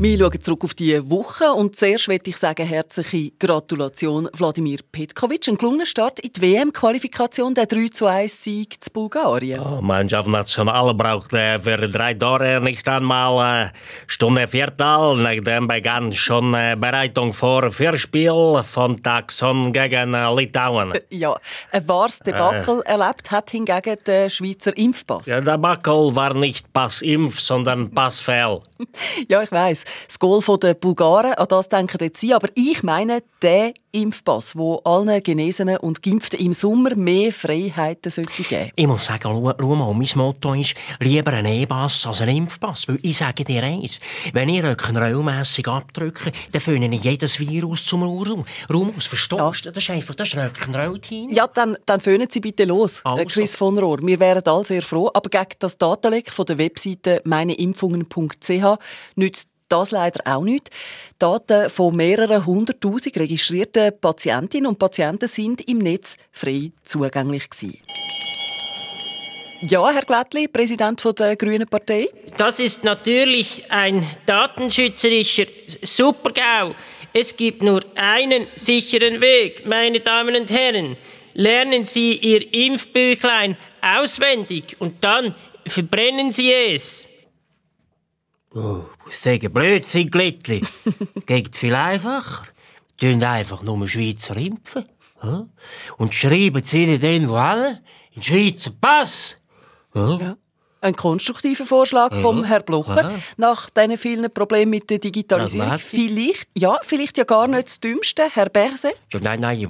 Wir schauen zurück auf diese Woche und zuerst möchte ich sagen, herzliche Gratulation Wladimir Petkovic. Ein gelungener Start in die WM-Qualifikation, der 3 zu 1 Sieg zu Bulgarien. Oh, Mannschaft National braucht äh, für drei Tore nicht einmal äh, Stunde Viertel. Nachdem begann schon äh, Bereitung vor Vierspiel von Taxon gegen äh, Litauen. Ja, ein wahres Debakel erlebt hat hingegen der Schweizer Impfpass. Der Debakel war nicht Passimpf, sondern Passfehl. Ja, ich weiss. Das Goal der Bulgaren, an das denken jetzt Sie. Aber ich meine den Impfpass, wo allen Genesenen und Geimpften im Sommer mehr Freiheiten sollte geben Ich muss sagen, schau, schau mal, mein Motto ist lieber ein E-Pass als ein Impfpass. Weil ich sage dir eins, wenn ich rock'n'roll-mässig abdrücke, dann finde ich jedes Virus zum Raum aus. Verstehst du? Das ist einfach das Rock'n'roll-Team. Ja, dann, dann föhnen Sie bitte los, Also. Chris von Rohr. Wir wären alle sehr froh. Aber gegen das Datenleck von der Webseite meineimpfungen.ch nützt das leider auch nicht. Daten von mehreren hunderttausend registrierten Patientinnen und Patienten sind im Netz frei zugänglich gewesen. Ja, Herr Glättli, Präsident der Grünen Partei. Das ist natürlich ein datenschützerischer Supergau. Es gibt nur einen sicheren Weg, meine Damen und Herren. Lernen Sie Ihr Impfbüchlein auswendig und dann verbrennen Sie es. Oh, ich muss sagen, Blödsinn, Glättli. Geht viel einfacher. Wir tun einfach nur Schweizer impfen. Und schreiben sie ihnen dann wo hin? In den Schweizer Pass. hä? Ein konstruktiver Vorschlag vom Herrn Blocher nach diesen vielen Problemen mit der Digitalisierung. Ja, vielleicht, ja, vielleicht ja gar nicht das Dümmste, Herr Berse. Ja, nein, nein,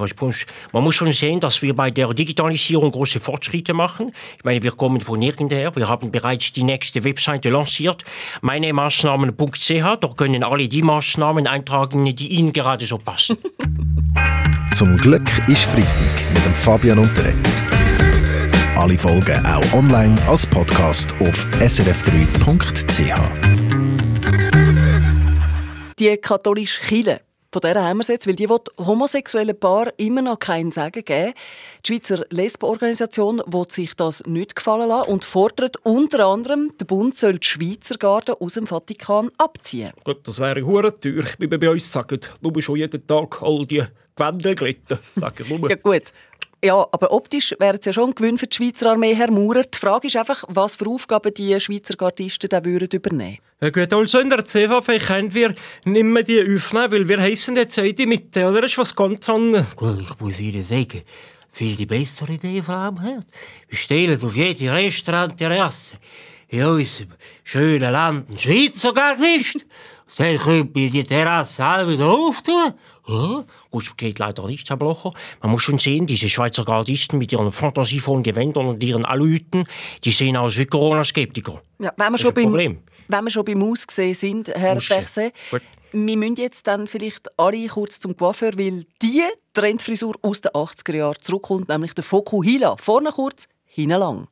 man muss schon sehen, dass wir bei der Digitalisierung große Fortschritte machen. Ich meine, wir kommen von nirgendher. Wir haben bereits die nächste Webseite lanciert, meinemaßnahmen.ch. Dort können alle die Maßnahmen eintragen, die Ihnen gerade so passen. Zum Glück ist Freitag mit dem Fabian Unterrecker. Alle Folgen auch online als Podcast auf srf3.ch. Die katholische Kirche, von der haben wir es jetzt, weil die will homosexuellen Paar immer noch keinen Sagen geben. Die Schweizer Lesbenorganisation will sich das nicht gefallen lassen und fordert unter anderem, der Bund soll die Schweizer Garde aus dem Vatikan abziehen. Gut, das wäre hure teuer, wie wir bei uns sagen. Nur schon jeden Tag all die Gewände glätten, sage ich nur. Ja gut. Ja, aber optisch wäre es ja schon ein Gewinn für die Schweizer Armee, Herr Maurer. Die Frage ist einfach, was für Aufgaben die Schweizer Gardisten dann würden übernehmen Ja gut, also in der CVP können wir nicht mehr die aufnehmen, weil wir heissen jetzt in die Mitte, oder? Das ist was ganz anderes. Gut, ich muss Ihnen sagen, viel die bessere Idee von ihm hat. Wir stellen auf jede Restaurant-Terrasse in unserem schönen Land einen Schweizer Gardist. Dann können wir die Terrasse alle wieder auftun. Ja, gut, geht leider nicht, Herr Blocher. Man muss schon sehen, diese Schweizer Gardisten mit ihren fantasievollen Gewändern und ihren Alüten, die sehen aus wie Corona-Skeptiker. Ja, wenn wir, Das schon beim, Problem. wenn wir schon beim Aussehen sind, Herr. Berset, wir müssen jetzt dann vielleicht alle kurz zum Coiffeur, weil die Trendfrisur aus den 80er Jahren zurückkommt, nämlich der Foku Hila. Vorne kurz, hinten lang.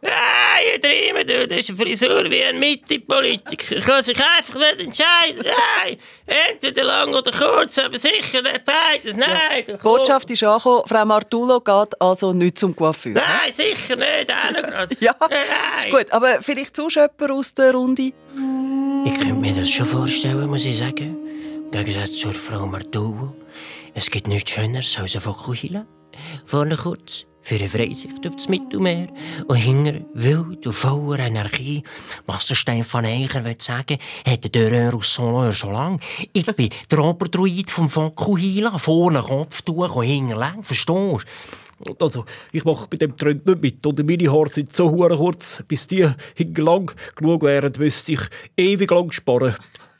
Nein, übertrieben, du. Das ist eine Frisur wie ein Mitte-Politiker. Kann sich einfach nicht entscheiden. Nein, entweder lang oder kurz, aber sicher nicht beides. Nein, Die Botschaft ist angekommen, Frau Martulo geht also nicht zum Coiffeur. Nein, sicher nicht. Auch noch gerade. Ja, Nein. ist gut. Aber vielleicht sonst jemand aus der Runde? Ich könnte mir das schon vorstellen, muss ich sagen. Im Gegensatz zur Frau Martuvo. Es gibt nichts Schöneres als ein Fokuhila. Vorne kurz, für eine Freisicht auf das Mittelmeer. Und hinter wild und voller Energie. Wasserstein von Eicher will sagen, hat der Röhr aus Soleur schon lang. Ich bin der Oberdruid vom Fokuhila. Vorne Kopftuch und hinten lang, verstehst? Also, ich mache bei dem Trend nicht mit. Oder meine Haare sind so kurz, bis die hingelang genug wären, müsste ich ewig lang sparen.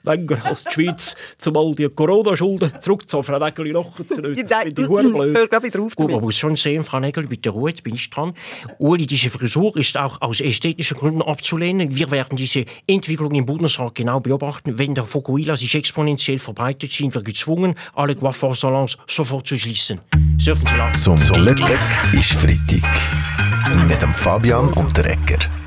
Länger als die Schweiz, um all die Corona-Schulden zurückzahlen. Frau Nägeli lachen zu nicht. Das finde ich blöd. Hör gleich wieder auf Gut, man muss schon sehen, Frau Nägel, bitte Ruhe, jetzt bin ich dran. Uli, diese Frisur ist auch aus ästhetischen Gründen abzulehnen. Wir werden diese Entwicklung im Bundesrat genau beobachten. Wenn der Fokuhila sich exponentiell verbreitet, sind wir gezwungen, alle Coiffeur-Salons sofort zu schließen. Surfen Sie lachen. Zum Glück ist Freitag. Mit dem Fabian Unterrecker.